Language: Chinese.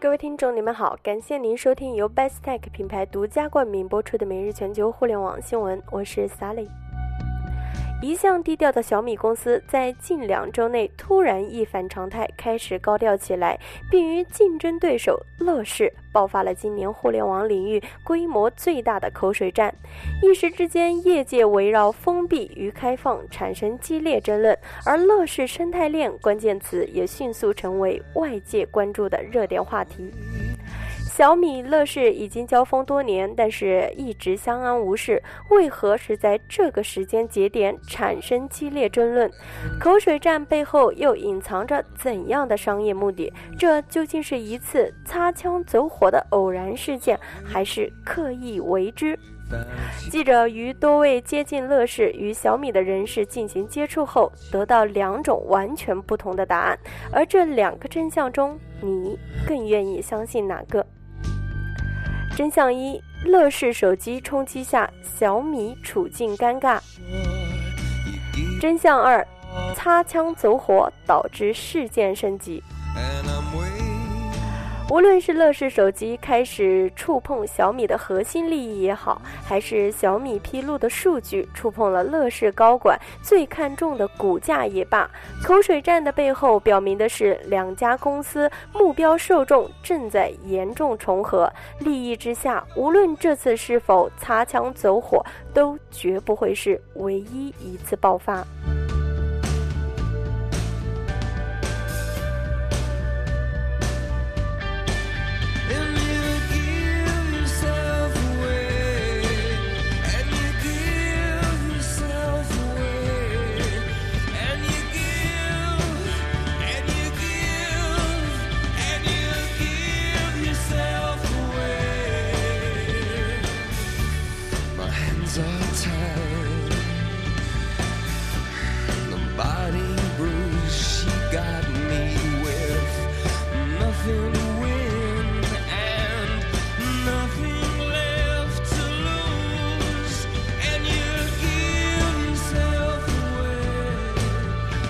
各位听众，你们好，感谢您收听由 Best Tech 品牌独家冠名播出的每日全球互联网新闻，我是 Sally。一向低调的小米公司在近两周内突然一反常态，开始高调起来，并与竞争对手乐视爆发了今年互联网领域规模最大的口水战。一时之间，业界围绕封闭与开放产生激烈争论，而乐视生态链关键词也迅速成为外界关注的热点话题。小米、乐视已经交锋多年，但是一直相安无事。为何是在这个时间节点产生激烈争论？口水战背后又隐藏着怎样的商业目的？这究竟是一次擦枪走火的偶然事件，还是刻意为之？记者与多位接近乐视与小米的人士进行接触后，得到两种完全不同的答案。而这两个真相中，你更愿意相信哪个？真相一：乐视手机冲击下，小米处境尴尬。真相二：擦枪走火导致事件升级。无论是乐视手机开始触碰小米的核心利益也好，还是小米披露的数据触碰了乐视高管最看重的股价也罢，口水战的背后表明的是两家公司目标受众正在严重重合，利益之下，无论这次是否擦枪走火，都绝不会是唯一一次爆发。